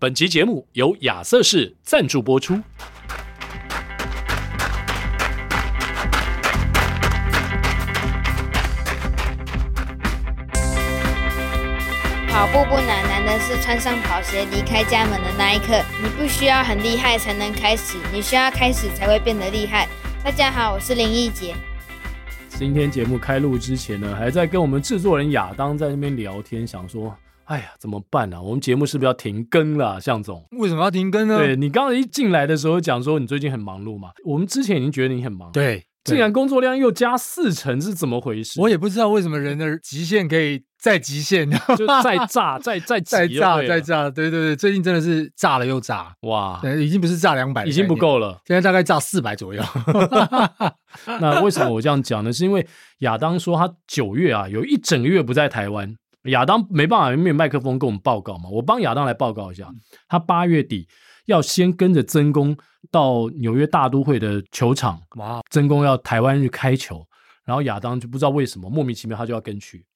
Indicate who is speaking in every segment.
Speaker 1: 本集节目由亚瑟士赞助播出。
Speaker 2: 跑步不难，难的是穿上跑鞋离开家门的那一刻。你不需要很厉害才能开始，你需要开始才会变得厉害。大家好，我是林奕杰。
Speaker 1: 今天节目开录之前呢，还在跟我们制作人亚当在那边聊天，想说。哎呀，怎么办呢、啊？我们节目是不是要停更了，向总？
Speaker 3: 为什么要停更呢？
Speaker 1: 对，你刚才一进来的时候讲说你最近很忙碌嘛，我们之前已经觉得你很忙，
Speaker 3: 对，
Speaker 1: 竟然工作量又加四成，是怎么回事？
Speaker 3: 我也不知道为什么人的极限可以再极限，
Speaker 1: 就再炸，再再
Speaker 3: 再炸，再炸，对对对，最近真的是炸了又炸，
Speaker 1: 哇，
Speaker 3: 已经不是炸两百，
Speaker 1: 已经不够了，
Speaker 3: 现在大概炸四百左右。
Speaker 1: 那为什么我这样讲呢？是因为亚当说他九月啊有一整个月不在台湾。亚当没办法，没有麦克风跟我们报告嘛。我帮亚当来报告一下，他八月底要先跟着曾公到纽约大都会的球场。哇，曾公要台湾日开球，然后亚当就不知道为什么莫名其妙他就要跟去。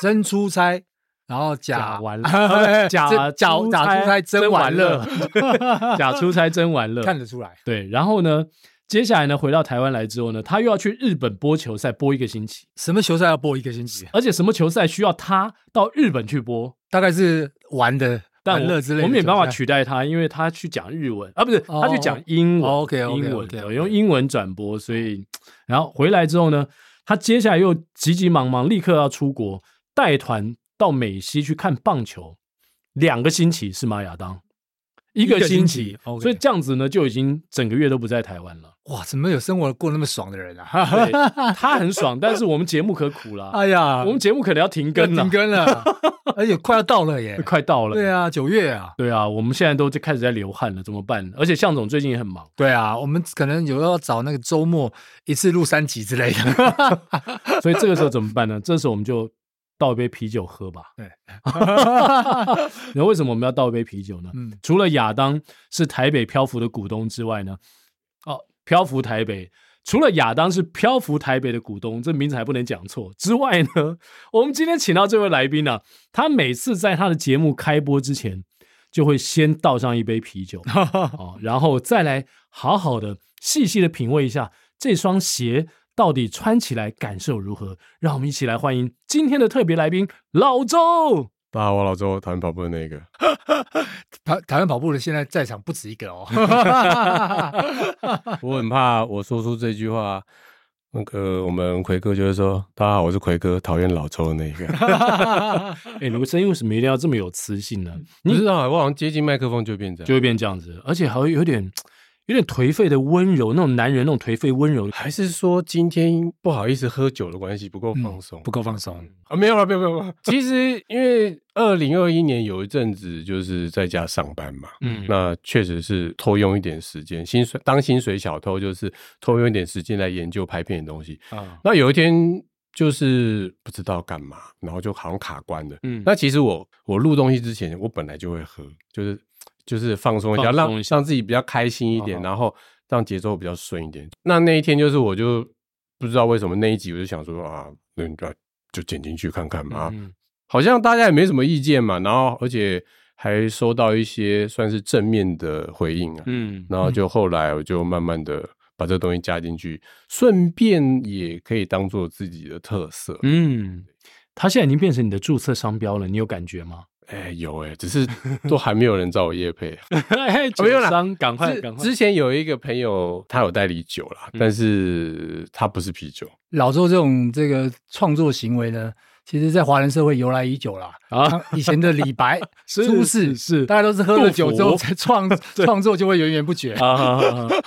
Speaker 3: 真出差，然后假，
Speaker 1: 假完了，假假假出差真玩乐，假出差真玩乐，
Speaker 3: 看得出来。
Speaker 1: 对，然后呢？接下来呢，回到台湾来之后呢，他又要去日本播球赛，播一个星期。
Speaker 3: 什么球赛要播一个星期？
Speaker 1: 而且什么球赛需要他到日本去播？
Speaker 3: 大概是玩的、玩乐之类的。
Speaker 1: 我们也没办法取代他，因为他去讲日文啊，不是他去讲英文。
Speaker 3: OK OK，
Speaker 1: 英文用英文转播，所以然后回来之后呢，他接下来又急急忙忙立刻要出国带团到美西去看棒球，两个星期是吗？亚当？一个星期，所以这样子呢，就已经整个月都不在台湾了。
Speaker 3: 哇，怎么有生活过那么爽的人啊？
Speaker 1: 他很爽，但是我们节目可苦了。
Speaker 3: 哎呀，
Speaker 1: 我们节目可能要停更了，
Speaker 3: 停更了，而且快要到了耶，
Speaker 1: 快到了。
Speaker 3: 对啊，九月啊，
Speaker 1: 对啊，我们现在都就开始在流汗了，怎么办？而且向总最近也很忙。
Speaker 3: 对啊，我们可能有要找那个周末一次录三集之类的，
Speaker 1: 所以这个时候怎么办呢？这时候我们就。倒一杯啤酒喝吧。对，那为什么我们要倒一杯啤酒呢？嗯，除了亚当是台北漂浮的股东之外呢，哦，漂浮台北，除了亚当是漂浮台北的股东，这名字还不能讲错之外呢，我们今天请到这位来宾呢、啊，他每次在他的节目开播之前，就会先倒上一杯啤酒，哦，然后再来好好的细细的品味一下这双鞋。到底穿起来感受如何？让我们一起来欢迎今天的特别来宾老周。
Speaker 4: 大家好，我老周，台湾跑步的那个。
Speaker 3: 台台湾跑步的现在在场不止一个哦。
Speaker 4: 我很怕我说出这句话，那个我们奎哥就会说：“大家好，我是奎哥，讨厌老周的那个。”
Speaker 1: 哎、欸，你们声音为什么一定要这么有磁性呢？
Speaker 4: 你知道，我好像接近麦克风就会变这样，
Speaker 1: 就会变这样子，而且还会有点。有点颓废的温柔，那种男人那种颓废温柔，
Speaker 4: 还是说今天不好意思喝酒的关系不够放松、嗯，
Speaker 3: 不够放松
Speaker 4: 啊？没有了，没有没有。其实因为二零二一年有一阵子就是在家上班嘛，嗯，那确实是偷用一点时间，薪水当薪水小偷就是偷用一点时间来研究拍片的东西啊。嗯、那有一天就是不知道干嘛，然后就好像卡关了。嗯，那其实我我录东西之前，我本来就会喝，就是。就是放松一下，让让自己比较开心一点，好好，然后让节奏比较顺一点。那那一天就是，我就不知道为什么那一集，我就想说啊，那就就剪进去看看嘛。嗯、好像大家也没什么意见嘛，然后而且还收到一些算是正面的回应啊。嗯，然后就后来我就慢慢的把这东西加进去，顺便也可以当做自己的特色。
Speaker 1: 嗯，它现在已经变成你的注册商标了，你有感觉吗？
Speaker 4: 哎、欸，有哎、欸，只是都还没有人找我夜配。
Speaker 1: 没有啦，赶快赶快！
Speaker 4: 之前有一个朋友，他有代理酒啦，嗯、但是他不是啤酒。
Speaker 3: 老周这种这个创作行为呢，其实在华人社会由来已久啦。啊，以前的李白、苏轼是，大家都是喝了酒之后才创 创作，就会源源不绝。
Speaker 1: 啊，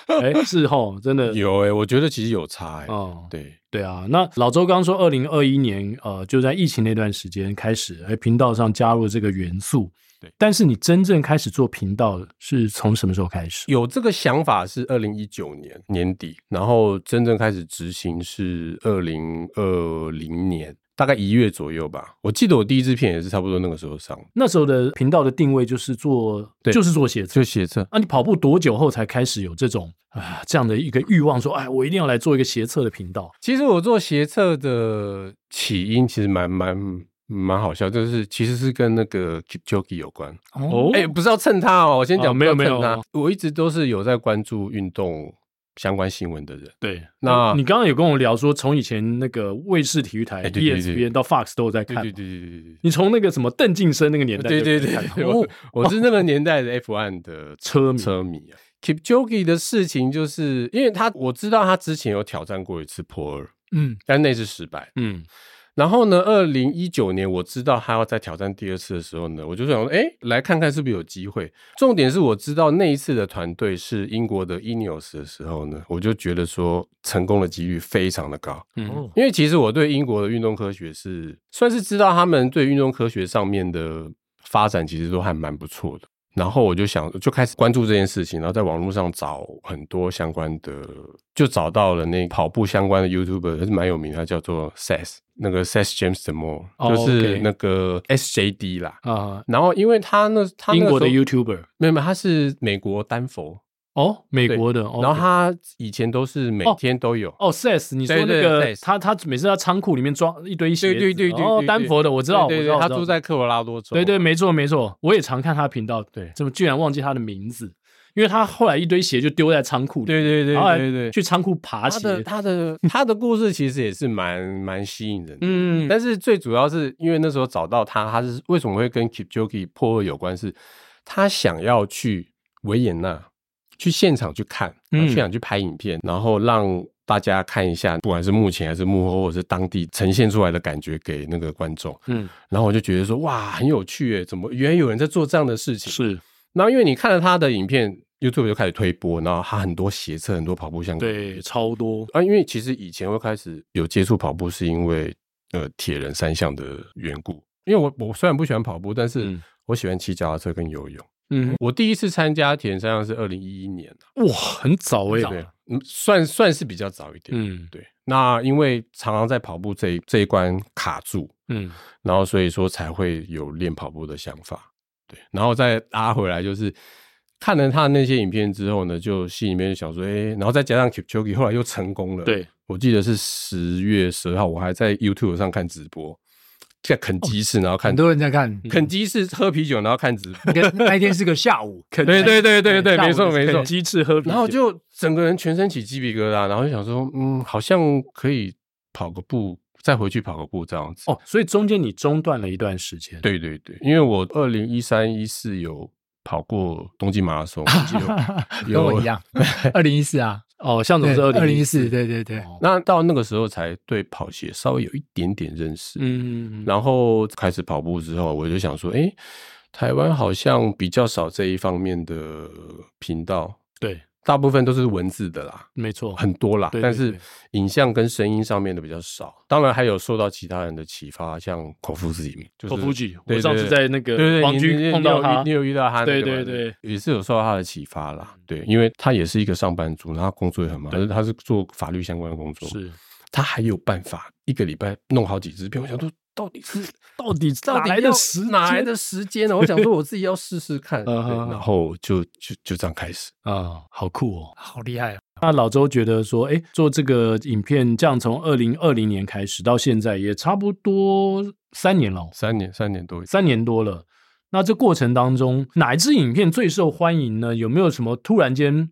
Speaker 1: 哎，是齁，真的
Speaker 4: 有哎、欸，我觉得其实有差哎、欸。
Speaker 1: 哦，
Speaker 4: 对。
Speaker 1: 对啊，那老周刚刚说，二零二一年，呃，就在疫情那段时间开始，在频道上加入这个元素。对，但是你真正开始做频道是从什么时候开始？
Speaker 4: 有这个想法是二零一九年年底，然后真正开始执行是二零二零年。大概一月左右吧，我记得我第一支片也是差不多那个时候上。
Speaker 1: 那时候的频道的定位就是做，对就是做写册，
Speaker 4: 就写册。
Speaker 1: 啊，你跑步多久后才开始有这种啊这样的一个欲望，说，哎，我一定要来做一个写册的频道？
Speaker 4: 其实我做写册的起因其实蛮蛮蛮好笑，就是其实是跟那个 Kipchoge 有关哦。哎，不是要蹭他哦，我先讲，没有没有他，我一直都是有在关注运动相关新闻的人。
Speaker 1: 对，那你刚刚有跟我聊说，从以前那个卫视体育台 ESPN 到 Fox 都有在看。
Speaker 4: 对对对对对，
Speaker 1: 你从那个什么邓晋生那个年代，
Speaker 4: 对对对，我我是那个年代的 F1 的 车车迷啊。Kipchoge 的事情，就是因为他我知道他之前有挑战过一次破二，嗯，但那次失败，嗯。然后呢，二零一九年我知道他要再挑战第二次的时候呢，我就想说，哎，来看看是不是有机会。重点是我知道那一次的团队是英国的 Ineos 的时候呢，我就觉得说成功的几率非常的高。嗯，因为其实我对英国的运动科学是算是知道他们对运动科学上面的发展其实都还蛮不错的。然后我就想，就开始关注这件事情，然后在网络上找很多相关的，就找到了那跑步相关的 YouTuber，还是蛮有名的，他叫做 Seth，那个 Seth James Moore，、oh, 就是那个 SJD 啦。啊，uh, 然后因为他那他那
Speaker 1: 英国的 YouTuber，
Speaker 4: 没有没有，他是美国丹佛。
Speaker 1: 哦，美国的，
Speaker 4: 然后他以前都是每天都有。
Speaker 1: 哦，Seth，你说那个他他每次在仓库里面装一堆鞋子，对对对对。哦，丹佛的，我知道，
Speaker 4: 对对，他住在科罗拉多州。
Speaker 1: 对对，没错没错，我也常看他频道。对，怎么居然忘记他的名字？因为他后来一堆鞋就丢在仓库里，
Speaker 4: 对对对对对，
Speaker 1: 去仓库爬鞋。
Speaker 4: 他的他的他的故事其实也是蛮蛮吸引人的，嗯。但是最主要是因为那时候找到他，他是为什么会跟 Keep Jockey 破二有关？是，他想要去维也纳。去现场去看，然后现场去拍影片，嗯、然后让大家看一下，不管是幕前还是幕后，或者是当地呈现出来的感觉给那个观众。嗯，然后我就觉得说，哇，很有趣诶，怎么原来有人在做这样的事情？
Speaker 1: 是。
Speaker 4: 然后因为你看了他的影片，YouTube 就开始推播，然后他很多鞋测，很多跑步相关，
Speaker 1: 对，超多
Speaker 4: 啊。因为其实以前会开始有接触跑步，是因为呃铁人三项的缘故。因为我我虽然不喜欢跑步，但是我喜欢骑脚踏车跟游泳。嗯，我第一次参加铁人三项是二零一一年，
Speaker 1: 哇，很早哎、欸，
Speaker 4: 对，嗯，算算是比较早一点，嗯，对。那因为常常在跑步这一这一关卡住，嗯，然后所以说才会有练跑步的想法，对。然后再拉回来，就是看了他那些影片之后呢，就心里面就想说，哎、欸，然后再加上 Kipchoge 后来又成功了，
Speaker 1: 对，
Speaker 4: 我记得是十月十号，我还在 YouTube 上看直播。在啃鸡翅，然后看
Speaker 3: 很多人在看
Speaker 4: 啃鸡翅喝啤酒，然后看直播。
Speaker 3: 那一天是个下午，
Speaker 4: 对对对对对，没错没错。
Speaker 1: 肯基士喝啤酒，
Speaker 4: 然后就整个人全身起鸡皮疙瘩，然后就想说，嗯，好像可以跑个步，再回去跑个步这样子。
Speaker 1: 哦，所以中间你中断了一段时间。
Speaker 4: 对对对，因为我二零一三一四有跑过东京马拉松，
Speaker 3: 跟我一样，二零一四啊。
Speaker 1: 哦，向总是二零一四，
Speaker 3: 对对对。
Speaker 4: 那到那个时候才对跑鞋稍微有一点点认识，嗯，然后开始跑步之后，我就想说，哎，台湾好像比较少这一方面的频道，
Speaker 1: 对。
Speaker 4: 大部分都是文字的啦，
Speaker 1: 没错，
Speaker 4: 很多啦，但是影像跟声音上面的比较少。当然还有受到其他人的启发，像口腹之影，
Speaker 1: 口腹之影，我上次在那个王军碰到他，
Speaker 4: 你有遇到他，
Speaker 1: 对对对，
Speaker 4: 也是有受到他的启发啦。对，因为他也是一个上班族，然后工作也很忙，但是他是做法律相关的工作，是他还有办法一个礼拜弄好几支片。我想说。到底是
Speaker 1: 到底哪来的时
Speaker 4: 哪来的时间呢？我想说我自己要试试看，然后就就就这样开始
Speaker 1: 啊，好酷哦，
Speaker 3: 好厉害啊！
Speaker 1: 那老周觉得说，哎，做这个影片，这样从二零二零年开始到现在，也差不多三年了，
Speaker 4: 三年三年多，
Speaker 1: 三年多了。那这过程当中，哪一支影片最受欢迎呢？有没有什么突然间？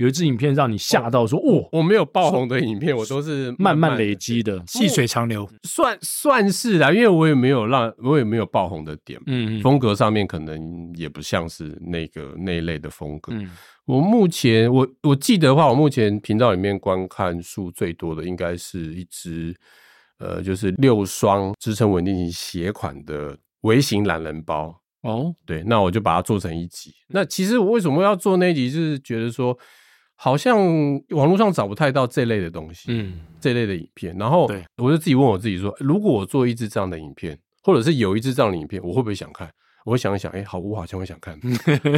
Speaker 1: 有一支影片让你吓到，说：“哦，
Speaker 4: 我没有爆红的影片，我都是
Speaker 1: 慢慢累积的，细水长流，
Speaker 4: 算算是啦。因为我也没有让，我也没有爆红的点，嗯，风格上面可能也不像是那个那一类的风格。我目前我我记得的话，我目前频道里面观看数最多的，应该是一支呃，就是六双支撑稳定型鞋款的微型懒人包。哦，对，那我就把它做成一集。那其实我为什么要做那一集，就是觉得说。好像网络上找不太到这类的东西，嗯，这类的影片，然后我就自己问我自己说，如果我做一支这样的影片，或者是有一支这样的影片，我会不会想看？我会想一想，哎，好，我好像会想看，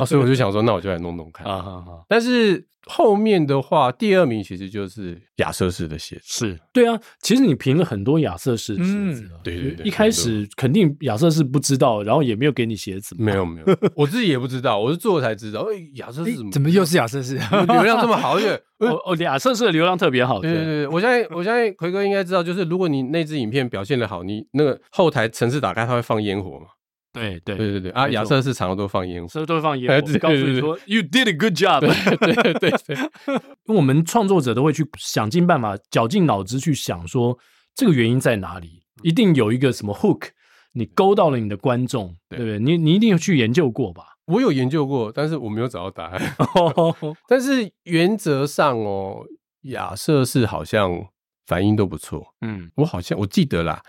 Speaker 4: 所以我就想说，那我就来弄弄看 啊。但是后面的话，第二名其实就是亚瑟士的鞋子，
Speaker 1: 是对啊。其实你评了很多亚瑟士的鞋子，
Speaker 4: 对对对。
Speaker 1: 一开始肯定亚瑟士不知道，然后也没有给你鞋子，
Speaker 4: 没有没 有，我自己也不知道，我是做了才知道。哎，亚瑟士怎么
Speaker 3: 怎么又是亚瑟士？
Speaker 4: 流量这么好，因为
Speaker 1: 哦哦，亚瑟士的流量特别好。
Speaker 4: 对对对，我相信我相信奎哥应该知道，就是如果你那支影片表现的好，你那个后台城市打开，它会放烟火嘛。
Speaker 1: 对对
Speaker 4: 对对对啊！亚瑟士常常都放烟火，
Speaker 1: 所以都会放烟火，告诉你说 “You did a good job”。
Speaker 4: 对对对对，
Speaker 1: 因为我们创作者都会去想尽办法，绞尽脑汁去想说这个原因在哪里，一定有一个什么 hook，你勾到了你的观众，对不对？你你一定要去研究过吧？
Speaker 4: 我有研究过，但是我没有找到答案。但是原则上哦，亚瑟士好像反应都不错。嗯，我好像我记得啦。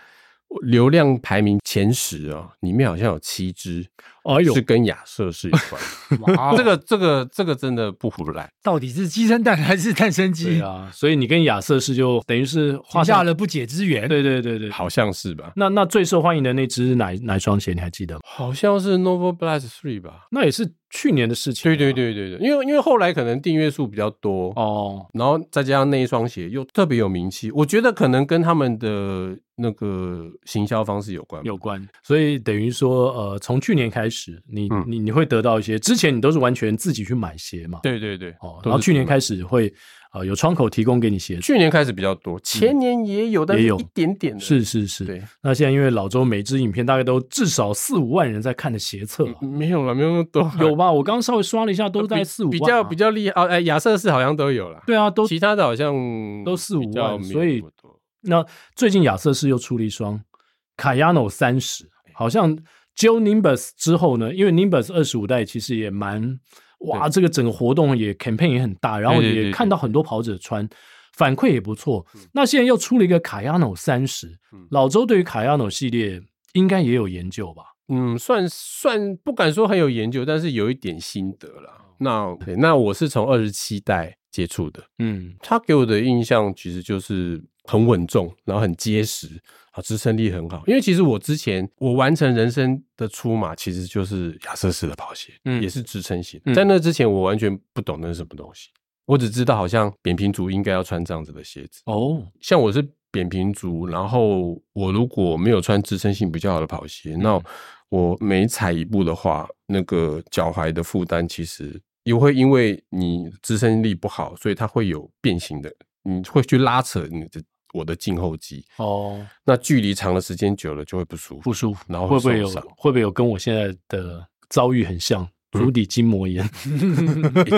Speaker 4: 流量排名前十哦，里面好像有七支，哦，是跟亚瑟士有关。哇，这个这个这个真的不胡来，
Speaker 3: 到底是鸡生蛋还是蛋生
Speaker 1: 鸡？啊，所以你跟亚瑟士就等于是
Speaker 3: 画下了不解之缘。
Speaker 1: 对对对对，
Speaker 4: 好像是吧？
Speaker 1: 那那最受欢迎的那只哪哪双鞋你还记得吗？
Speaker 4: 好像是 Nova Blast Three 吧？
Speaker 1: 那也是去年的事情。
Speaker 4: 对对对对对，因为因为后来可能订阅数比较多哦，然后再加上那一双鞋又特别有名气，我觉得可能跟他们的。那个行销方式有关，
Speaker 1: 有关，所以等于说，呃，从去年开始，你、嗯、你你会得到一些，之前你都是完全自己去买鞋嘛？
Speaker 4: 对对对，
Speaker 1: 哦，然后去年开始会，呃，有窗口提供给你鞋子。
Speaker 4: 去年开始比较多，前年也有，但也有一点点。
Speaker 1: 是是是，对。那现在因为老周每支影片大概都至少四五万人在看的鞋册，
Speaker 4: 没有了，没有那么多，
Speaker 1: 有吧？我刚刚稍微刷了一下，都在四五万，
Speaker 4: 比较比较厉害哦。哎，亚瑟士好像都有了，
Speaker 1: 对啊，都
Speaker 4: 其他的好像
Speaker 1: 都四五万，所以。那最近亚瑟士又出了一双卡亚诺三十，好像 Gel Nimbus 之后呢，因为 Nimbus 二十五代其实也蛮哇，这个整个活动也 campaign 也很大，然后也看到很多跑者穿，反馈也不错。那现在又出了一个卡亚诺三十，老周对于卡亚诺系列应该也有研究吧？
Speaker 4: 嗯，算算不敢说很有研究，但是有一点心得了。那那我是从二十七代接触的，嗯，他给我的印象其实就是。很稳重，然后很结实，啊，支撑力很好。因为其实我之前我完成人生的出马，其实就是亚瑟士的跑鞋，嗯，也是支撑型。嗯、在那之前，我完全不懂那是什么东西，我只知道好像扁平足应该要穿这样子的鞋子。哦，像我是扁平足，然后我如果没有穿支撑性比较好的跑鞋，嗯、那我每踩一步的话，那个脚踝的负担其实也会因为你支撑力不好，所以它会有变形的，你会去拉扯你的。我的胫后肌哦，那距离长的时间久了就会不舒服，
Speaker 1: 不舒服。然后会不会有会不会有跟我现在的遭遇很像，足底筋膜炎？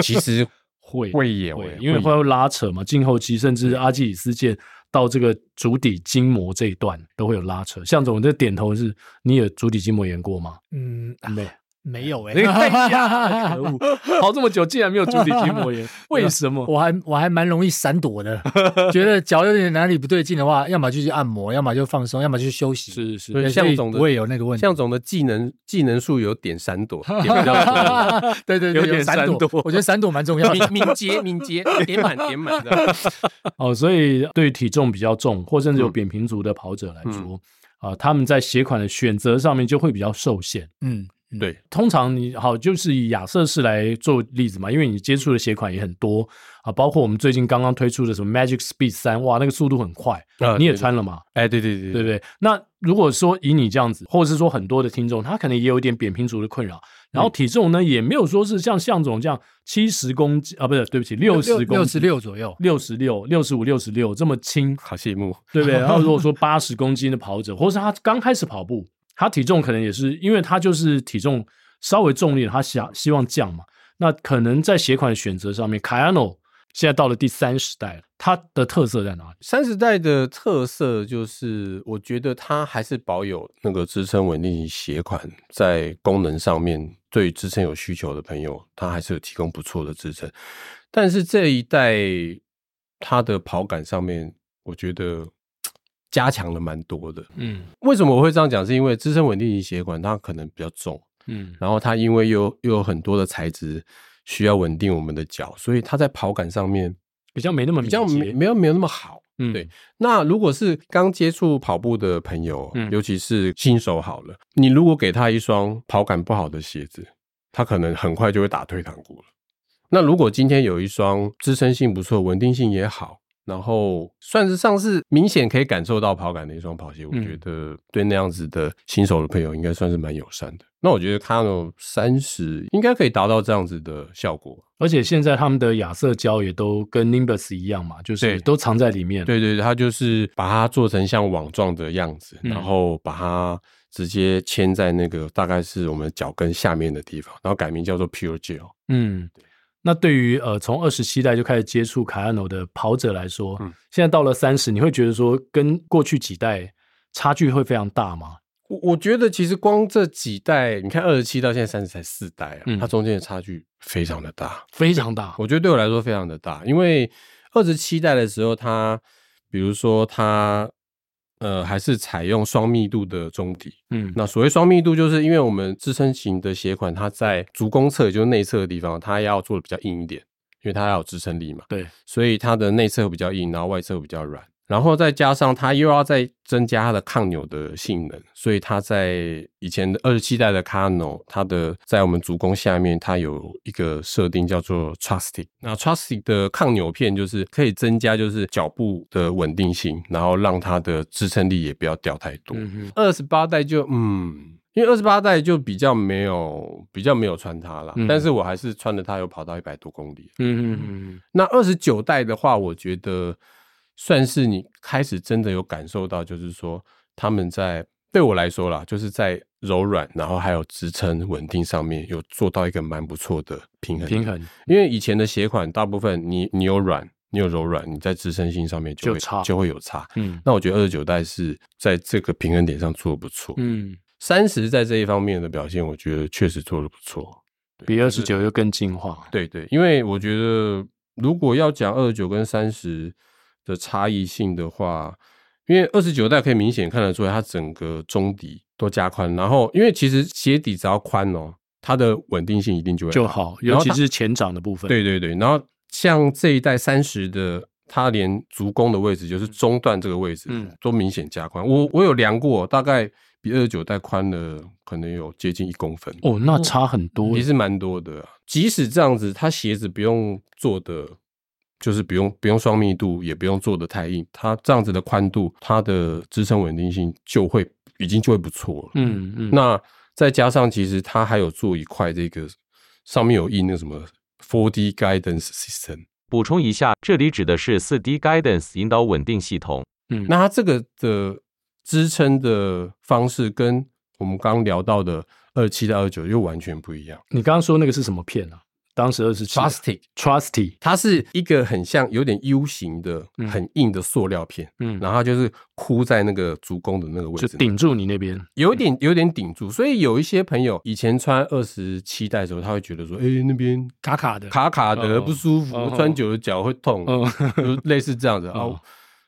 Speaker 4: 其实 会会也
Speaker 1: 会，因为会拉扯嘛，胫后肌甚至阿基里斯腱到这个足底筋膜这一段都会有拉扯。向总，这点头是你有足底筋膜炎过吗？
Speaker 3: 嗯，没。没有 哎、
Speaker 1: 欸，可恶！跑这么久竟然没有足底筋膜炎，为什么？
Speaker 3: 我还我还蛮容易闪躲的，觉得脚有点哪里不对劲的话，要么就去按摩，要么就放松，要么就休息。
Speaker 1: 是是，
Speaker 3: 是，向总的我也有那个问题。
Speaker 4: 向总的技能技能树有点闪躲。
Speaker 3: 对对对，有点闪躲。我觉得闪躲蛮重要的，
Speaker 4: 敏捷敏捷，点满点满的。
Speaker 1: 哦，所以对于体重比较重或甚至有扁平足的跑者来说，啊、嗯呃，他们在鞋款的选择上面就会比较受限。嗯。对，通常你好，就是以亚瑟士来做例子嘛，因为你接触的鞋款也很多啊，包括我们最近刚刚推出的什么 Magic Speed 三，哇，那个速度很快，啊、你也穿了嘛？
Speaker 4: 哎，对对对，
Speaker 1: 对不对？那如果说以你这样子，或者是说很多的听众，他可能也有一点扁平足的困扰，然后体重呢也没有说是像向总这样七十公斤啊，不是，对不起，六十公斤，
Speaker 3: 六十六左右，
Speaker 1: 六十六、六十五、六十六这么轻，
Speaker 4: 好羡慕，
Speaker 1: 对不对？然后如果说八十公斤的跑者，或是他刚开始跑步。他体重可能也是，因为他就是体重稍微重一点，他想希望降嘛。那可能在鞋款选择上面，Kayano 现在到了第三十代了，它的特色在哪里？
Speaker 4: 三十代的特色就是，我觉得它还是保有那个支撑稳定型鞋款，在功能上面对支撑有需求的朋友，它还是有提供不错的支撑。但是这一代它的跑感上面，我觉得。加强了蛮多的，嗯，为什么我会这样讲？是因为支撑稳定型鞋款它可能比较重，嗯，然后它因为又又有很多的材质需要稳定我们的脚，所以它在跑感上面
Speaker 1: 比较没那么
Speaker 4: 比较没没有没有那么好，嗯，对。那如果是刚接触跑步的朋友，嗯，尤其是新手好了，你如果给他一双跑感不好的鞋子，他可能很快就会打退堂鼓了。那如果今天有一双支撑性不错、稳定性也好，然后算是上是明显可以感受到跑感的一双跑鞋，我觉得对那样子的新手的朋友应该算是蛮友善的。那我觉得 Kayano 30应该可以达到这样子的效果。
Speaker 1: 而且现在他们的亚瑟胶也都跟 Nimbus 一样嘛，就是都藏在里面。
Speaker 4: 对对对，它就是把它做成像网状的样子，然后把它直接牵在那个大概是我们脚跟下面的地方，然后改名叫做 Pure Gel。
Speaker 1: 嗯。那对于呃从二十七代就开始接触 Kayano 的跑者来说，嗯，现在到了三十，你会觉得说跟过去几代差距会非常大吗？
Speaker 4: 我我觉得其实光这几代，你看二十七到现在三十才四代啊，嗯，它中间的差距非常的大，
Speaker 1: 非常大。
Speaker 4: 我觉得对我来说非常的大，因为二十七代的时候，它比如说它。呃，还是采用双密度的中底。嗯，那所谓双密度，就是因为我们支撑型的鞋款，它在足弓侧，也就是内侧的地方，它要做的比较硬一点，因为它要有支撑力嘛。
Speaker 1: 对，
Speaker 4: 所以它的内侧比较硬，然后外侧比较软。然后再加上它又要再增加它的抗扭的性能，所以它在以前的二十七代的 Kayano，它的在我们足弓下面，它有一个设定叫做 Trustic。那 Trustic 的抗扭片就是可以增加就是脚步的稳定性，然后让它的支撑力也不要掉太多。二十八代就嗯，因为二十八代就比较没有比较没有穿它了，嗯、但是我还是穿着它有跑到一百多公里。嗯嗯嗯。那二十九代的话，我觉得。算是你开始真的有感受到，就是说他们在对我来说啦，就是在柔软，然后还有支撑稳定上面有做到一个蛮不错的平衡。
Speaker 1: 平衡，
Speaker 4: 因为以前的鞋款大部分你你有软，你有柔软，你在支撑性上面就会就差，就会有差。嗯，那我觉得二十九代是在这个平衡点上做的不错。嗯，三十在这一方面的表现，我觉得确实做的不错，
Speaker 1: 比二十九又更进化。
Speaker 4: 对对，因为我觉得如果要讲二十九跟三十。的差异性的话，因为二十九代可以明显看得出来，它整个中底都加宽，然后因为其实鞋底只要宽哦，它的稳定性一定就会
Speaker 1: 就好，尤其是前掌的部分。
Speaker 4: 对对对，然后像这一代三十的，它连足弓的位置，就是中段这个位置，嗯，都明显加宽。我我有量过，大概比二十九代宽了，可能有接近一公分。
Speaker 1: 哦，那差很多，
Speaker 4: 也是蛮多的。即使这样子，它鞋子不用做的。就是不用不用双密度，也不用做的太硬，它这样子的宽度，它的支撑稳定性就会已经就会不错了。嗯嗯。那再加上其实它还有做一块这个上面有印那个什么 4D Guidance System。
Speaker 5: 补充一下，这里指的是四 D Guidance 引导稳定系统。
Speaker 4: 嗯，那它这个的支撑的方式跟我们刚刚聊到的二七到二九又完全不一样。
Speaker 1: 你刚刚说那个是什么片啊？当时二十七，Trusty。
Speaker 4: Trusty，它是一个很像有点 U 型的、很硬的塑料片，嗯，然后它就是箍在那个足弓的那个位置，
Speaker 1: 就顶住你那边，
Speaker 4: 有点有点顶住。所以有一些朋友以前穿二十七代的时候，他会觉得说，哎，那边
Speaker 1: 卡卡的，
Speaker 4: 卡卡的。不舒服，穿久了脚会痛，就类似这样子。哦，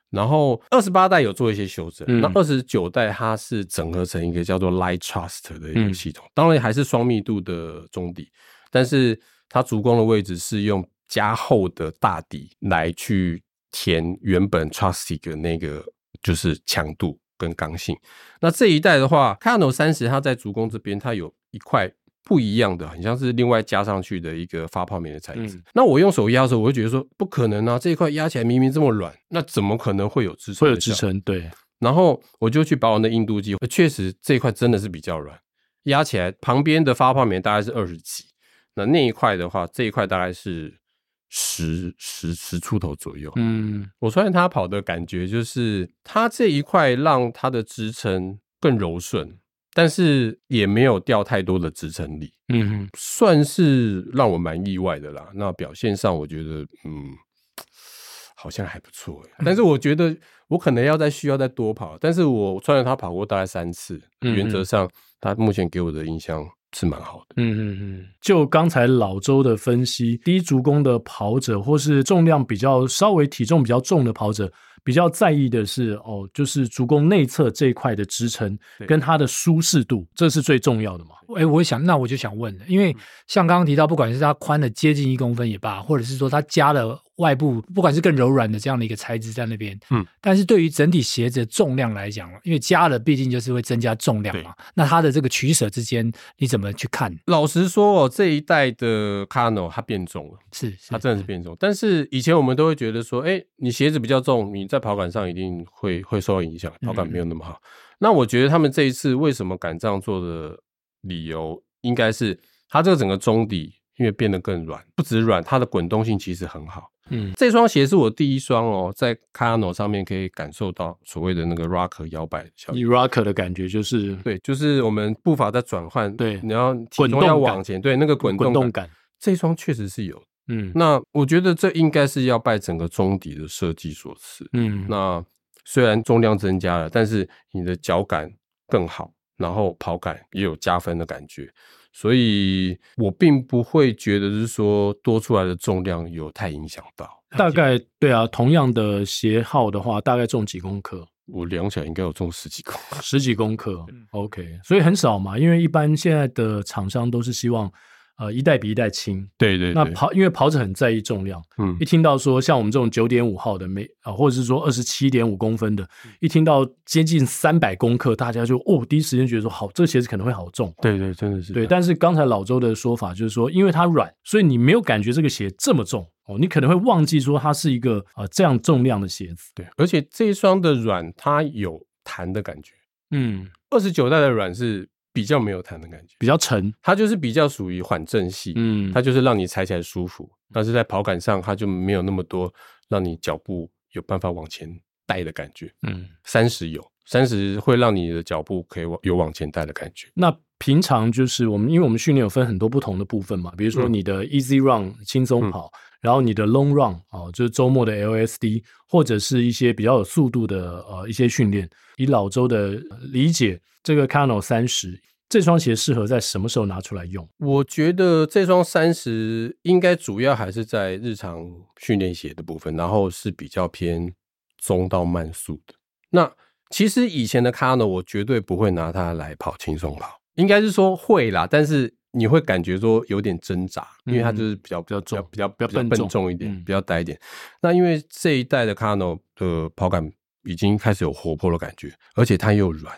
Speaker 4: 然后二十八代有做一些修正，那二十九代它是整合成一个叫做 Light Trust 的一个系统，当然还是双密度的中底，但是。它足弓的位置是用加厚的大底来去填原本 Trustic 的那个就是强度跟刚性。那这一代的话，Kayano 三十它在足弓这边它有一块不一样的，很像是另外加上去的一个发泡棉的材质。嗯、那我用手压的时候，我会觉得说不可能啊，这一块压起来明明这么软，那怎么可能会有支撑？
Speaker 1: 会有支撑，对。
Speaker 4: 然后我就去把我的硬度计，确实这一块真的是比较软，压起来旁边的发泡棉大概是二十几。那那一块的话，这一块大概是十十十出头左右。嗯，我发现他跑的感觉就是，他这一块让他的支撑更柔顺，但是也没有掉太多的支撑力。嗯，算是让我蛮意外的啦。那表现上，我觉得嗯，好像还不错。但是我觉得我可能要再需要再多跑。但是我穿着它跑过大概三次，原则上，它目前给我的印象。是蛮好的，
Speaker 1: 嗯嗯嗯。就刚才老周的分析，低足弓的跑者或是重量比较稍微体重比较重的跑者，比较在意的是哦，就是足弓内侧这一块的支撑跟它的舒适度，这是最重要的嘛。
Speaker 3: 哎，我想那我就想问了，因为像刚刚提到，不管是它宽了接近一公分也罢，或者是说它加了外部不管是更柔软的这样的一个材质在那边，嗯，但是对于整体鞋子的重量来讲，因为加了毕竟就是会增加重量嘛，那它的这个取舍之间你怎么去看？
Speaker 4: 老实说哦，这一代的 Kano 它变重了，
Speaker 3: 是，是
Speaker 4: 它真的是变重，但是以前我们都会觉得说，哎，你鞋子比较重，你在跑感上一定会会受到影响，跑感没有那么好。嗯、那我觉得他们这一次为什么敢这样做的理由，应该是它这个整个中底。因为变得更软，不止软，它的滚动性其实很好。嗯，这双鞋是我第一双哦，在 Kano 上面可以感受到所谓的那个 rocker 摇摆的效果。
Speaker 1: 你 rocker 的感觉就是
Speaker 4: 对，就是我们步伐在转换，
Speaker 1: 对，
Speaker 4: 你要滚动要往前，对，那个滚动
Speaker 1: 滚动感，
Speaker 4: 这双确实是有。嗯，那我觉得这应该是要拜整个中底的设计所赐。嗯，那虽然重量增加了，但是你的脚感更好，然后跑感也有加分的感觉。所以我并不会觉得是说多出来的重量有太影响到。
Speaker 1: 大概对啊，同样的鞋号的话，大概重几公克？
Speaker 4: 我量起来应该有重十几公克，
Speaker 1: 十几公克。OK，所以很少嘛，因为一般现在的厂商都是希望。呃，一代比一代轻，
Speaker 4: 对，对对。
Speaker 1: 那跑，因为跑者很在意重量，嗯，一听到说像我们这种九点五号的，没啊，或者是说二十七点五公分的，一听到接近三百公克，大家就哦，第一时间觉得说好，这个鞋子可能会好重。
Speaker 4: 对对，真的是。
Speaker 1: 对，但是刚才老周的说法就是说，因为它软，所以你没有感觉这个鞋这么重哦，你可能会忘记说它是一个呃这样重量的鞋子。
Speaker 4: 对，而且这一双的软，它有弹的感觉。嗯，二十九代的软是。比较没有弹的感觉，
Speaker 1: 比较沉，
Speaker 4: 它就是比较属于缓震系，嗯，它就是让你踩起来舒服，但是在跑感上，它就没有那么多让你脚步有办法往前带的感觉，嗯，三十有，三十会让你的脚步可以往有往前带的感觉。
Speaker 1: 那平常就是我们，因为我们训练有分很多不同的部分嘛，比如说你的 Easy Run 轻松跑，嗯、然后你的 Long Run 哦，就是周末的 LSD，或者是一些比较有速度的呃一些训练。以老周的理解，这个 Kano 三十。这双鞋适合在什么时候拿出来用？
Speaker 4: 我觉得这双三十应该主要还是在日常训练鞋的部分，然后是比较偏中到慢速的。那其实以前的 Kano 我绝对不会拿它来跑轻松跑，应该是说会啦，但是你会感觉说有点挣扎，因为它就是比较、嗯、比较重、比较比较笨重一点，嗯、比较呆一点。那因为这一代的 Cano 的跑感已经开始有活泼的感觉，而且它又软。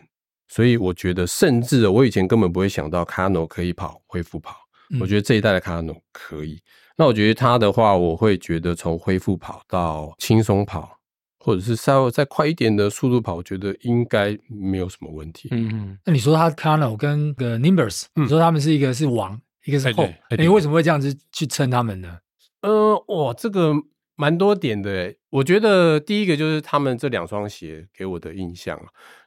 Speaker 4: 所以我觉得，甚至我以前根本不会想到 Cano 可以跑恢复跑。我觉得这一代的 Cano 可以。那我觉得它的话，我会觉得从恢复跑到轻松跑，或者是稍微再快一点的速度跑，我觉得应该没有什么问题。嗯嗯。
Speaker 3: 那你说他 Kano 跟个 Nimbus，你说他们是一个是王，一个是后，你为什么会这样子去称他们呢？
Speaker 4: 呃，哇，这个蛮多点的。我觉得第一个就是他们这两双鞋给我的印象。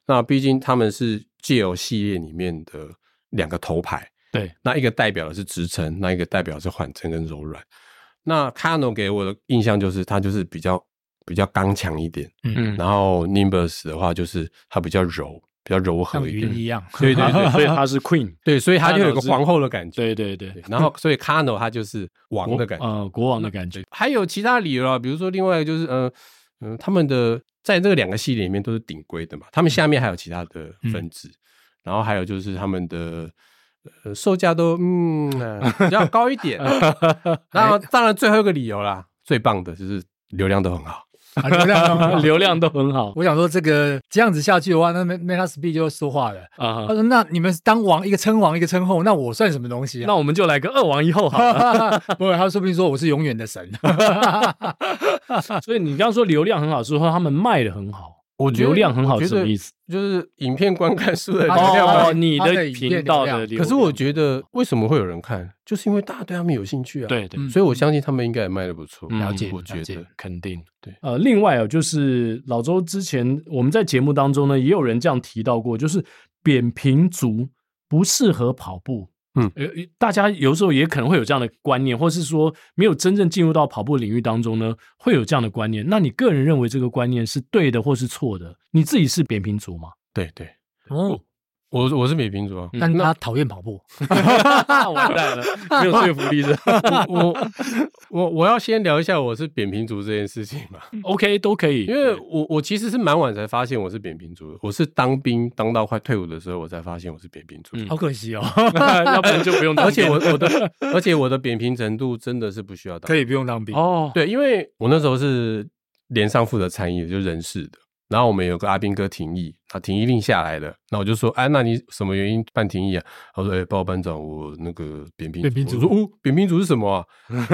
Speaker 4: 那毕竟他们是 Gel 系列里面的两个头牌，
Speaker 1: 对，
Speaker 4: 那一个代表的是支撑，那一个代表是缓震跟柔软。那 Kano 给我的印象就是它就是比较比较刚强一点，嗯，然后 Nimbus 的话就是它比较柔，比较柔和一点，
Speaker 3: 一样，
Speaker 1: 对对对，所以它是 Queen，
Speaker 4: 对，所以它就有个皇后的感觉，
Speaker 1: 对对对，
Speaker 4: 然后 所以 Kano 它就是王的感觉，
Speaker 1: 呃，国王的感觉。
Speaker 4: 还有其他理由啊，比如说另外一个就是，嗯嗯，他们的。在这个两个系列里面都是顶规的嘛，他们下面还有其他的分支，嗯、然后还有就是他们的呃售价都嗯比较高一点，然后当然最后一个理由啦，最棒的就是流量都很好。
Speaker 3: 啊、流量
Speaker 1: 流量都很好，
Speaker 3: 我想说这个这样子下去的话，那 Meta Speed 就说话了啊。他说：“那你们当王一个称王一个称后，那我算什么东西、啊？
Speaker 1: 那我们就来个二王一后好了。
Speaker 3: 不会，他说不定说我是永远的神。
Speaker 1: 所以你刚刚说流量很好，是说他们卖的很好。我流量很好是什么意思？
Speaker 4: 就是影片观看数的流量哦，
Speaker 1: 你的频道的流量。
Speaker 4: 可是我觉得为什么会有人看，就是因为大家对他们有兴趣啊。
Speaker 1: 对对，
Speaker 4: 所以我相信他们应该也卖的不错。
Speaker 1: 了解，
Speaker 4: 我觉得
Speaker 1: 肯定对。呃，另外啊，就是老周之前我们在节目当中呢，也有人这样提到过，就是扁平足不适合跑步。嗯，呃，大家有时候也可能会有这样的观念，或是说没有真正进入到跑步领域当中呢，会有这样的观念。那你个人认为这个观念是对的，或是错的？你自己是扁平足吗？
Speaker 4: 对对，
Speaker 1: 哦，
Speaker 4: 我我是扁平足啊，
Speaker 3: 但是他讨厌跑步，
Speaker 1: 完蛋了，没有说服力的。
Speaker 4: 我我我要先聊一下我是扁平足这件事情嘛
Speaker 1: ，OK 都可以，
Speaker 4: 因为我我其实是蛮晚才发现我是扁平足的，我是当兵当到快退伍的时候，我才发现我是扁平足，
Speaker 3: 好可惜哦，
Speaker 1: 要不然就不用当兵。
Speaker 4: 而且我我的而且我的扁平程度真的是不需要当，
Speaker 3: 可以不用当兵。
Speaker 1: 哦。
Speaker 4: 对，因为我那时候是连上负责参议，就人事的。然后我们有个阿兵哥停役，他停役令下来了，那我就说，哎，那你什么原因办停役啊？他说，哎，报告班长，我那个扁平，
Speaker 3: 扁平足。
Speaker 4: 我说，哦，扁平足是什么啊？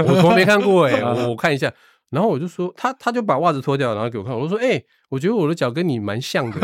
Speaker 4: 我从没看过，哎，我我看一下。然后我就说，他他就把袜子脱掉，然后给我看。我说，哎，我觉得我的脚跟你蛮像的。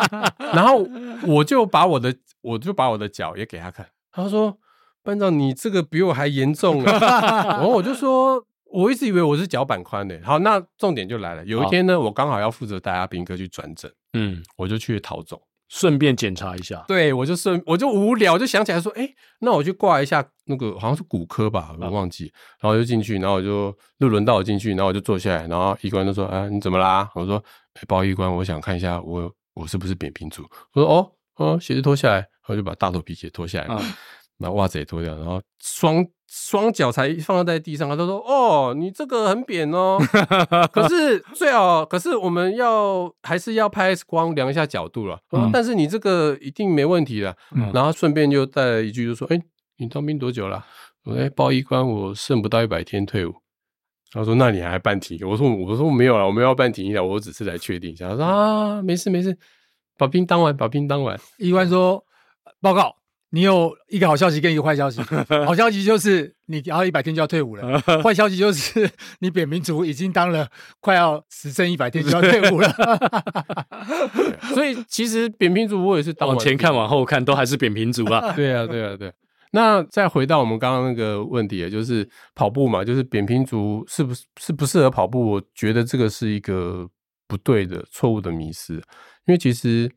Speaker 4: 然后我就把我的我就把我的脚也给他看。他说，班长，你这个比我还严重啊。然后我就说。我一直以为我是脚板宽的，好，那重点就来了。有一天呢，我刚好要负责带阿兵哥去转诊，嗯，我就去陶总，
Speaker 1: 顺便检查一下。
Speaker 4: 对，我就顺，我就无聊，就想起来说，哎，那我去挂一下那个好像是骨科吧，我忘记。然后就进去，然后我就就轮到我进去，然后我就坐下来，然后医官就说，啊，你怎么啦？我说，哎，报医官，我想看一下我我是不是扁平足。我说，哦，哦，鞋子脱下来，我就把大头皮鞋脱下来。然后袜子也脱掉，然后双双脚才放在地上，他就说：“哦，你这个很扁哦，可是最好，可是我们要还是要拍 X 光量一下角度了。嗯、但是你这个一定没问题的。嗯”然后顺便就带了一句，就说：“哎，你当兵多久了？”我说：“哎，报医官，我剩不到一百天退伍。”他说：“那你还办停？”我说：“我说我没有了，我没有要办停了，我只是来确定一下。”他说：“啊，没事没事，把兵当完，把兵当完。”
Speaker 3: 医官说：“报告。”你有一个好消息跟一个坏消息。好消息就是你然后一百天就要退伍了，坏消息就是你扁平足已经当了快要只剩一百天就要退伍了。
Speaker 4: 所以其实扁平足我也是
Speaker 1: 往前看往后看都还是扁平足啊。
Speaker 4: 对啊对啊对。那再回到我们刚刚那个问题，就是跑步嘛，就是扁平足是不是适不适合跑步？我觉得这个是一个不对的错误的迷失，因为其实。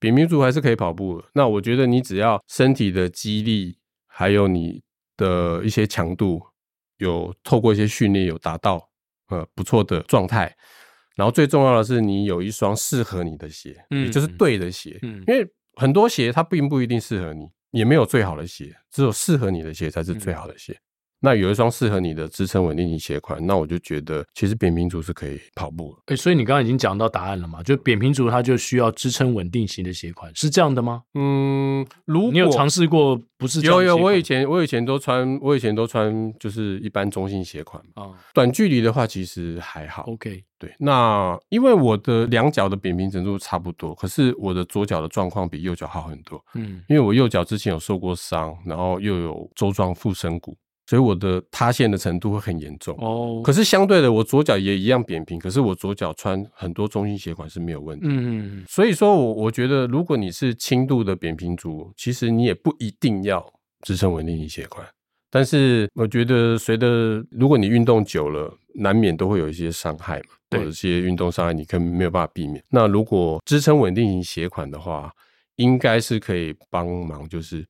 Speaker 4: 扁平足还是可以跑步的。那我觉得你只要身体的肌力，还有你的一些强度，有透过一些训练有达到呃不错的状态，然后最重要的是你有一双适合你的鞋，嗯，也就是对的鞋，嗯，因为很多鞋它并不一定适合你，也没有最好的鞋，只有适合你的鞋才是最好的鞋。嗯那有一双适合你的支撑稳定型鞋款，那我就觉得其实扁平足是可以跑步的。
Speaker 1: 哎、欸，所以你刚刚已经讲到答案了嘛？就扁平足它就需要支撑稳定型的鞋款，是这样的吗？
Speaker 4: 嗯，如果
Speaker 1: 你有尝试过不是？
Speaker 4: 有有，我以前我以前都穿，我以前都穿就是一般中性鞋款啊。短距离的话其实还好。
Speaker 1: OK，
Speaker 4: 对。那因为我的两脚的扁平程度差不多，可是我的左脚的状况比右脚好很多。嗯，因为我右脚之前有受过伤，然后又有周状附身骨。所以我的塌陷的程度会很严重哦。可是相对的，我左脚也一样扁平，可是我左脚穿很多中性鞋款是没有问题。嗯，所以说我我觉得，如果你是轻度的扁平足，其实你也不一定要支撑稳定型鞋款。但是我觉得，随着如果你运动久了，难免都会有一些伤害嘛，或者一些运动伤害，你可能没有办法避免。那如果支撑稳定型鞋款的话，应该是可以帮忙，就是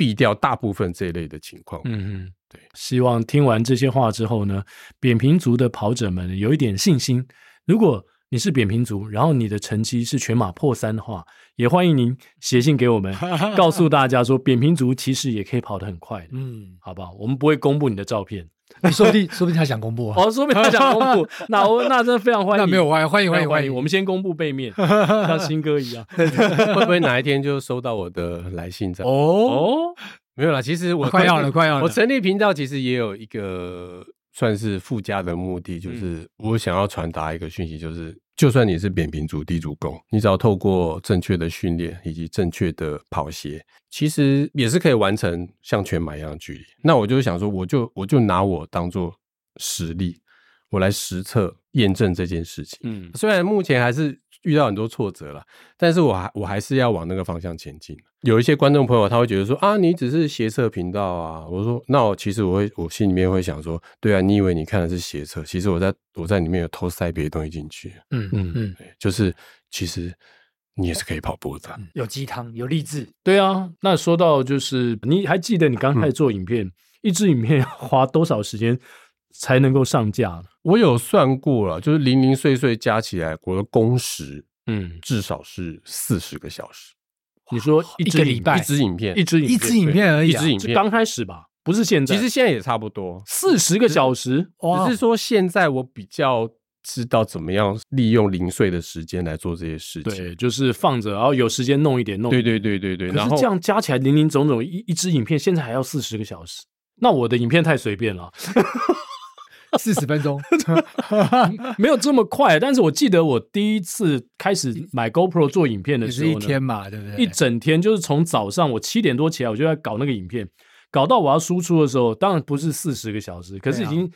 Speaker 4: 避掉大部分这一类的情况。嗯嗯。
Speaker 1: 对，希望听完这些话之后呢，扁平足的跑者们有一点信心。如果你是扁平足，然后你的成绩是全马破三的话，也欢迎您写信给我们，告诉大家说扁平足其实也可以跑得很快的。嗯，好不好？我们不会公布你的照片，
Speaker 3: 你说不定说不定他想公布啊。
Speaker 1: 哦，说不定他想公布，那我那真的非常欢迎。
Speaker 3: 那没有欢迎欢迎欢迎欢迎，
Speaker 1: 我们先公布背面，像新歌一样。
Speaker 4: 会不会哪一天就收到我的来信？这样
Speaker 1: 哦。
Speaker 4: 没有啦，其实我
Speaker 3: 快要了，快要了。
Speaker 4: 我成立频道其实也有一个算是附加的目的，就是我想要传达一个讯息，就是就算你是扁平足、低足弓，你只要透过正确的训练以及正确的跑鞋，其实也是可以完成像全马一样的距离。那我就想说，我就我就拿我当做实例，我来实测验证这件事情。嗯，虽然目前还是。遇到很多挫折了，但是我还我还是要往那个方向前进。有一些观众朋友他会觉得说啊，你只是斜侧频道啊。我说那我其实我会我心里面会想说，对啊，你以为你看的是斜侧，其实我在我在里面有偷塞别的东西进去。嗯嗯嗯，就是其实你也是可以跑步的，
Speaker 3: 有鸡汤有励志。
Speaker 1: 对啊，那说到就是你还记得你刚开始做影片，嗯、一支影片花多少时间才能够上架？
Speaker 4: 我有算过了，就是零零碎碎加起来，我的工时，嗯，至少是四十个小时。
Speaker 1: 你说一
Speaker 3: 个礼拜
Speaker 4: 一支影片，
Speaker 1: 一支
Speaker 3: 一支影片而已，
Speaker 4: 一支影片
Speaker 1: 刚开始吧，不是现在。
Speaker 4: 其实现在也差不多
Speaker 1: 四十个小时，
Speaker 4: 只是说现在我比较知道怎么样利用零碎的时间来做这些事情。
Speaker 1: 对，就是放着，然后有时间弄一点弄。
Speaker 4: 对对对对对。
Speaker 1: 可是这样加起来零零总总一一支影片，现在还要四十个小时，那我的影片太随便了。
Speaker 3: 四十分钟，
Speaker 1: 没有这么快。但是我记得我第一次开始买 GoPro 做影片的时候，
Speaker 3: 一天嘛，对不对？
Speaker 1: 一整天就是从早上我七点多起来，我就在搞那个影片，搞到我要输出的时候，当然不是四十个小时，可是已经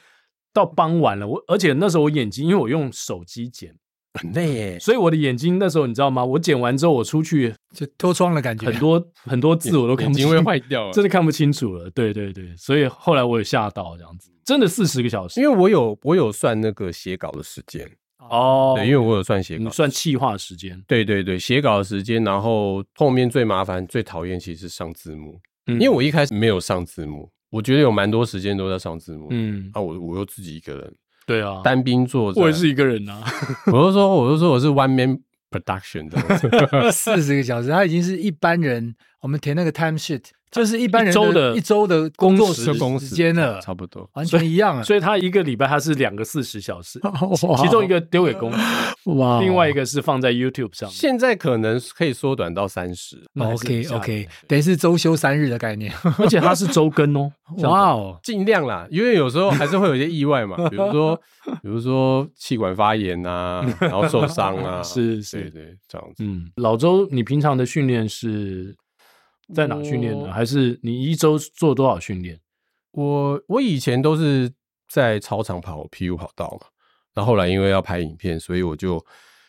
Speaker 1: 到傍晚了。我而且那时候我眼睛，因为我用手机剪。
Speaker 4: 很累耶，
Speaker 1: 所以我的眼睛那时候你知道吗？我剪完之后我出去
Speaker 3: 就脱窗的感觉，
Speaker 1: 很多很多字我都看不清，
Speaker 4: 眼睛会坏掉了，
Speaker 1: 真的看不清楚了。对对对，所以后来我有吓到这样子，真的四十个小时，
Speaker 4: 因为我有我有算那个写稿的时间
Speaker 1: 哦，
Speaker 4: 对，因为我有算写稿，
Speaker 1: 算气化时间，
Speaker 4: 对对对，写稿的时间，然后后面最麻烦最讨厌其实是上字幕，嗯，因为我一开始没有上字幕，我觉得有蛮多时间都在上字幕，嗯，啊，我我又自己一个人。
Speaker 1: 对啊，
Speaker 4: 单兵作战，
Speaker 1: 我也是一个人啊。
Speaker 4: 我就说，我就说我是 one man production 的，
Speaker 3: 四十个小时，他已经是一般人。我们填那个 time sheet。就是一般人周的一周的工作时时间了，
Speaker 4: 差不多
Speaker 3: 完全一样啊。
Speaker 1: 所以他一个礼拜他是两个四十小时，其中一个丢给公司，哇，另外一个是放在 YouTube 上。
Speaker 4: 现在可能可以缩短到三十。
Speaker 3: OK OK，等于是周休三日的概念，
Speaker 1: 而且他是周更哦。
Speaker 3: 哇哦，
Speaker 4: 尽量啦，因为有时候还是会有一些意外嘛，比如说比如说气管发炎啊，然后受伤啊，
Speaker 1: 是是，
Speaker 4: 对对，这样子。
Speaker 1: 嗯，老周，你平常的训练是？在哪训练呢？还是你一周做多少训练？
Speaker 4: 我我以前都是在操场跑 PU 跑道嘛，那后后来因为要拍影片，所以我就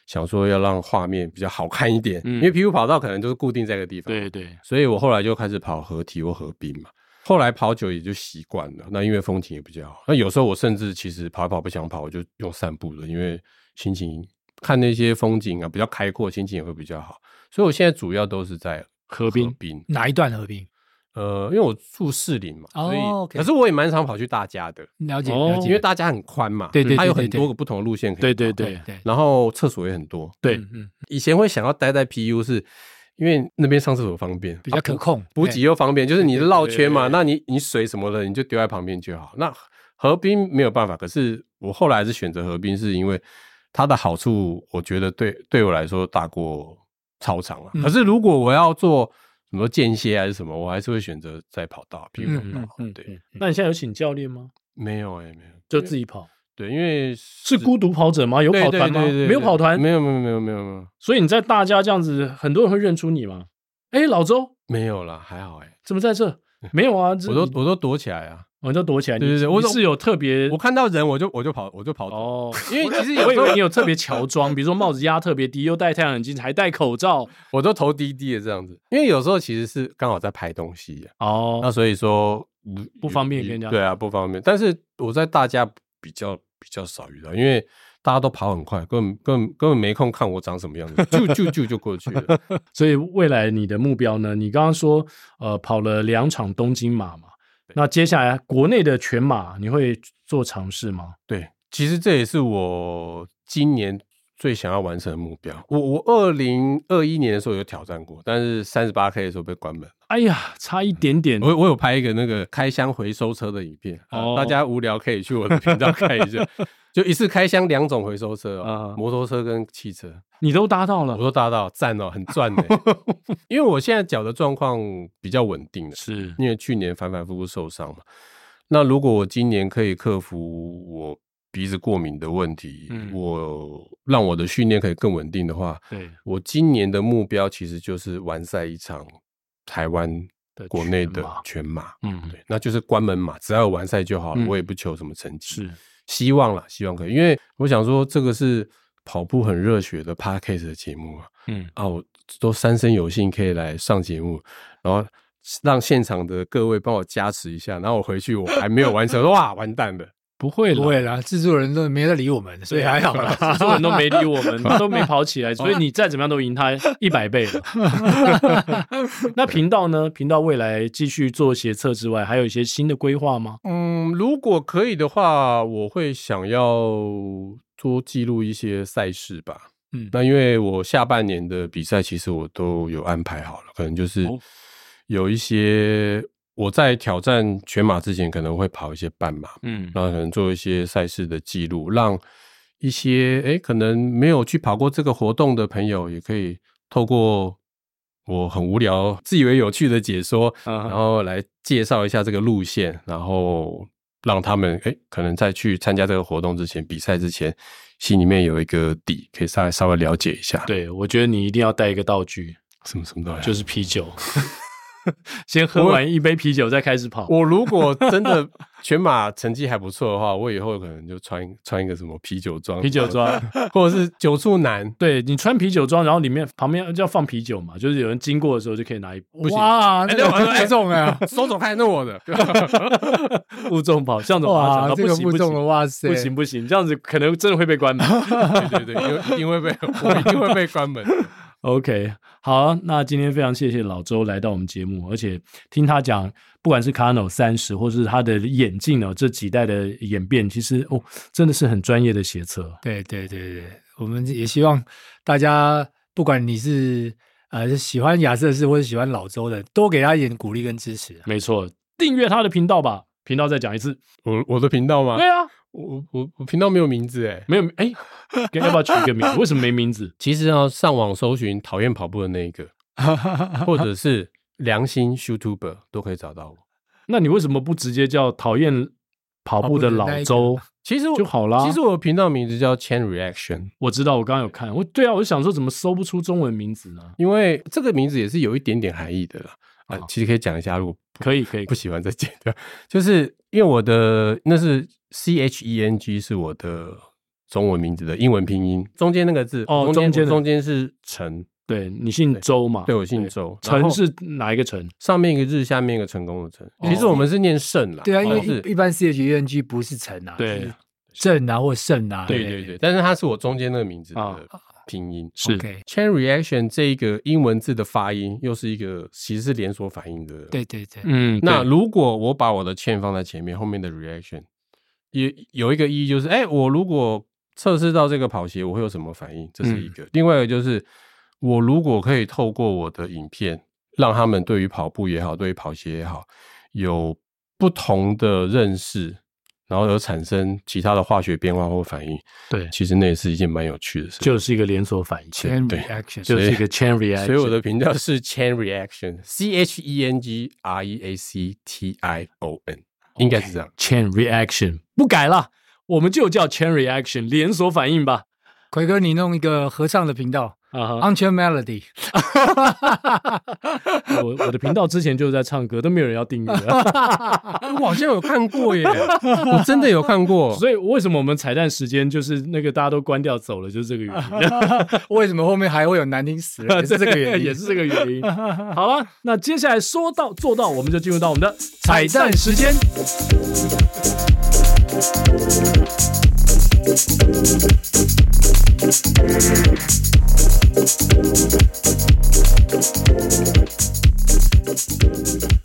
Speaker 4: 想说要让画面比较好看一点。嗯，因为 PU 跑道可能都是固定在一个地方，
Speaker 1: 对对，
Speaker 4: 所以我后来就开始跑合体或合并嘛。后来跑久也就习惯了，那因为风景也比较好。那有时候我甚至其实跑一跑不想跑，我就用散步了，因为心情看那些风景啊比较开阔，心情也会比较好。所以我现在主要都是在。
Speaker 1: 河滨
Speaker 3: 哪一段河滨？
Speaker 4: 呃，因为我住士林嘛，所以可是我也蛮常跑去大家的。
Speaker 3: 了解了解，
Speaker 4: 因为大家很宽嘛，
Speaker 3: 对对，
Speaker 4: 它有很多个不同的路线可以。
Speaker 1: 对对对
Speaker 3: 对。
Speaker 4: 然后厕所也很多。
Speaker 1: 对，
Speaker 4: 嗯。以前会想要待在 PU，是因为那边上厕所方便，
Speaker 3: 比较可控，
Speaker 4: 补给又方便。就是你绕圈嘛，那你你水什么的，你就丢在旁边就好。那河滨没有办法，可是我后来是选择河滨，是因为它的好处，我觉得对对我来说大过操场了。可是如果我要做。什么间歇还是什么，我还是会选择在跑道，比如跑。嗯，对。
Speaker 1: 那你现在有请教练吗？
Speaker 4: 没有哎，没有，
Speaker 1: 就自己跑。
Speaker 4: 对，因为
Speaker 1: 是孤独跑者吗？有跑团吗？没有跑团。
Speaker 4: 没有，没有，没有，没有，没有。
Speaker 1: 所以你在大家这样子，很多人会认出你吗？哎，老周。
Speaker 4: 没有啦，还好哎。
Speaker 1: 怎么在这？没有啊，
Speaker 4: 我都我都躲起来啊。
Speaker 1: 我就躲起来，对对对，我是有特别，
Speaker 4: 我看到人我就我就跑，我就跑
Speaker 1: 哦。因为其实有时候你有特别乔装，比如说帽子压特别低，又戴太阳眼镜，还戴口罩，
Speaker 4: 我都头低低的这样子。因为有时候其实是刚好在拍东西
Speaker 1: 哦，
Speaker 4: 那所以说
Speaker 1: 不方便跟人家。
Speaker 4: 对啊，不方便。但是我在大家比较比较少遇到，因为大家都跑很快，根本根本根本没空看我长什么样子，就就就就过去了。
Speaker 1: 所以未来你的目标呢？你刚刚说呃跑了两场东京马嘛？那接下来国内的全马你会做尝试吗？
Speaker 4: 对，其实这也是我今年最想要完成的目标。我我二零二一年的时候有挑战过，但是三十八 K 的时候被关门。
Speaker 1: 哎呀，差一点点。
Speaker 4: 我我有拍一个那个开箱回收车的影片，哦、大家无聊可以去我的频道看一下。就一次开箱两种回收车啊，摩托车跟汽车，
Speaker 1: 你都搭到了，
Speaker 4: 我都搭到，赞哦，很赚的。因为我现在脚的状况比较稳定了，
Speaker 1: 是
Speaker 4: 因为去年反反复复受伤嘛。那如果我今年可以克服我鼻子过敏的问题，嗯、我让我的训练可以更稳定的话，
Speaker 1: 对，
Speaker 4: 我今年的目标其实就是完赛一场台湾国内的全马，嗯，对，那就是关门马，只要有完赛就好了，嗯、我也不求什么成绩，
Speaker 1: 是。
Speaker 4: 希望啦，希望可以，因为我想说，这个是跑步很热血的 Podcast 的节目啊，嗯。啊，我都三生有幸可以来上节目，然后让现场的各位帮我加持一下，然后我回去我还没有完成，哇，完蛋了。
Speaker 1: 不会，
Speaker 3: 不会啦，制作人都没在理我们，所以还好啦。
Speaker 1: 制作人都没理我们，都没跑起来，所以你再怎么样都赢他一百倍了。那频道呢？频道未来继续做学测之外，还有一些新的规划吗？
Speaker 4: 嗯，如果可以的话，我会想要多记录一些赛事吧。嗯，那因为我下半年的比赛其实我都有安排好了，可能就是有一些我在挑战全马之前可能会跑一些半马，嗯，然后可能做一些赛事的记录，让一些诶可能没有去跑过这个活动的朋友，也可以透过我很无聊、自以为有趣的解说，然后来介绍一下这个路线，然后让他们诶可能在去参加这个活动之前、比赛之前。心里面有一个底，可以稍微稍微了解一下。
Speaker 1: 对，我觉得你一定要带一个道具，
Speaker 4: 什么什么道具？
Speaker 1: 就是啤酒。先喝完一杯啤酒再开始跑。
Speaker 4: 我如果 真的全马成绩还不错的话，我以后可能就穿穿一个什么啤酒装，
Speaker 1: 啤酒装，
Speaker 4: 或者是酒醋男。
Speaker 1: 对，你穿啤酒装，然后里面旁边就要放啤酒嘛，就是有人经过的时候就可以拿一。
Speaker 3: 不行哇，那个太重了，
Speaker 4: 收走开，那我的。
Speaker 1: 负重跑，向总
Speaker 3: 哇，这个负重的，哇塞，
Speaker 1: 不行不行，这样子可能真的会被关门。
Speaker 4: 对对对，因为一定会被，我一定会被关门。
Speaker 1: OK，好，那今天非常谢谢老周来到我们节目，而且听他讲，不管是 Kano 三十，或是他的眼镜哦，这几代的演变，其实哦，真的是很专业的学测。
Speaker 3: 对对对对，我们也希望大家，不管你是呃喜欢亚瑟士或者喜欢老周的，多给他一点鼓励跟支持。
Speaker 1: 没错，订阅他的频道吧，频道再讲一次，
Speaker 4: 我我的频道吗？
Speaker 1: 对啊。
Speaker 4: 我我我频道没有名字哎，
Speaker 1: 没有哎，要不要取一个名字？为什么没名字？
Speaker 4: 其实要上网搜寻讨厌跑步的那一个，或者是良心 YouTuber 都可以找到我。
Speaker 1: 那你为什么不直接叫讨厌跑步的老周？
Speaker 4: 其实
Speaker 1: 就好啦。
Speaker 4: 其实我的频道名字叫 Chain Reaction，
Speaker 1: 我知道，我刚刚有看。我对啊，我就想说怎么搜不出中文名字呢？
Speaker 4: 因为这个名字也是有一点点含义的啦。啊，其实可以讲一下，如果
Speaker 1: 可以可以
Speaker 4: 不喜欢再剪掉，就是因为我的那是。C H E N G 是我的中文名字的英文拼音，中间那个字
Speaker 1: 哦，
Speaker 4: 中间中间是陈，
Speaker 1: 对，你姓周嘛？
Speaker 4: 对，我姓周，
Speaker 1: 陈是哪一个陈？
Speaker 4: 上面一个日，下面一个成功的成。其实我们是念胜啦，
Speaker 3: 对啊，因为一般 C H E N G 不是陈啊，
Speaker 1: 对，
Speaker 3: 胜啊或胜啊，
Speaker 4: 对对对，但是它是我中间那个名字的拼音是 Chain Reaction 这一个英文字的发音又是一个其实是连锁反应的，
Speaker 3: 对对对，
Speaker 4: 嗯，那如果我把我的 Chain 放在前面，后面的 Reaction。也有一个意义，就是哎，我如果测试到这个跑鞋，我会有什么反应？这是一个。嗯、另外一个就是，我如果可以透过我的影片，让他们对于跑步也好，对于跑鞋也好，有不同的认识，然后有产生其他的化学变化或反应。
Speaker 1: 对，
Speaker 4: 其实那也是一件蛮有趣的事，
Speaker 1: 就是一个连锁反应。
Speaker 3: Chain reaction，
Speaker 1: 就是一个 chain reaction。
Speaker 4: 所以我的频道是 Chain Reaction，C H E N G R E A C T I O N。应该是这样
Speaker 1: ，Chain Reaction 不改了，我们就叫 Chain Reaction 连锁反应吧。
Speaker 3: 奎哥，你弄一个合唱的频道。Unchained Melody，
Speaker 1: 我我的频道之前就是在唱歌，都没有人要订阅。
Speaker 4: 我好像有看过耶，我真的有看过。
Speaker 1: 所以为什么我们彩蛋时间就是那个大家都关掉走了，就是这个原因。
Speaker 3: 为什么后面还会有难听死？也是这个原因，
Speaker 1: 也是这个原因。好了，那接下来说到做到，我们就进入到我们的彩蛋时间。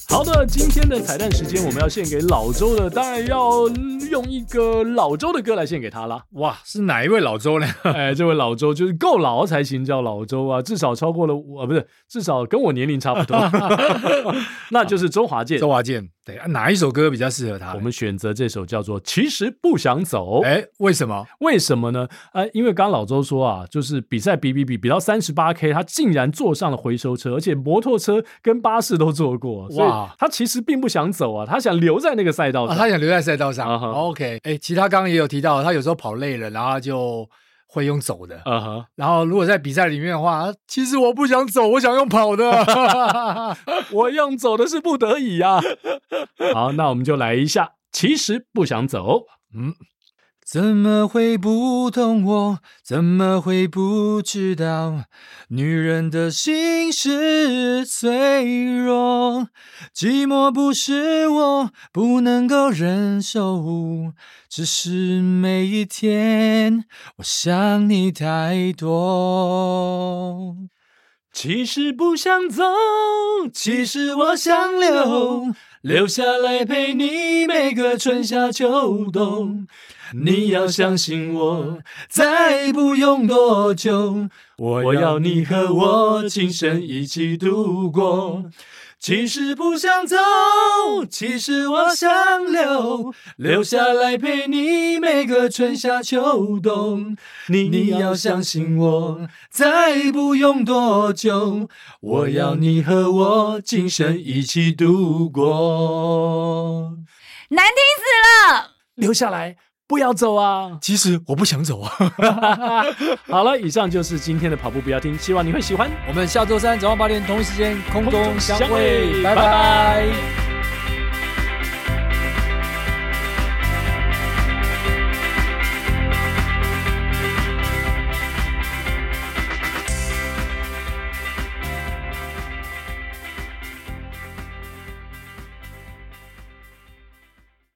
Speaker 1: 好的，今天的彩蛋时间，我们要献给老周的，当然要用一个老周的歌来献给他啦。
Speaker 3: 哇，是哪一位老周呢？
Speaker 1: 哎，这位老周就是够老才行叫老周啊，至少超过了我，不是，至少跟我年龄差不多，那就是周华健。
Speaker 3: 周华健，对，哪一首歌比较适合他？
Speaker 1: 我们选择这首叫做《其实不想走》。
Speaker 3: 哎，为什么？
Speaker 1: 为什么呢？呃，因为刚刚老周说啊，就是比赛比比比比到三十八 K，他竟然坐上了回收车，而且摩托车跟巴士都坐过，哇！他其实并不想走啊，他想留在那个赛道上，
Speaker 3: 他想留在赛道上。OK，哎，其他刚刚也有提到，他有时候跑累了，然后就会用走的。然后如果在比赛里面的话，其实我不想走，我想用跑的，
Speaker 1: 我用走的是不得已啊。好，那我们就来一下，其实不想走。嗯。
Speaker 3: 怎么会不懂我？怎么会不知道？女人的心是脆弱，寂寞不是我不能够忍受，只是每一天我想你太多。其实不想走，其实我想留。留下来陪你每个春夏秋冬。你要相信我，再不用多久，我要你和我今生一起度过。其实不想走，其实我想留，留下来陪你每个春夏秋冬。你你要相信我，再不用多久，我要你和我今生一起度过。
Speaker 6: 难听死了，
Speaker 3: 留下来。不要走啊！
Speaker 1: 其实我不想走啊。
Speaker 3: 好了，以上就是今天的跑步不要停，希望你会喜欢。
Speaker 1: 我们下周三早上八点同一时间空中相会，拜拜。拜拜。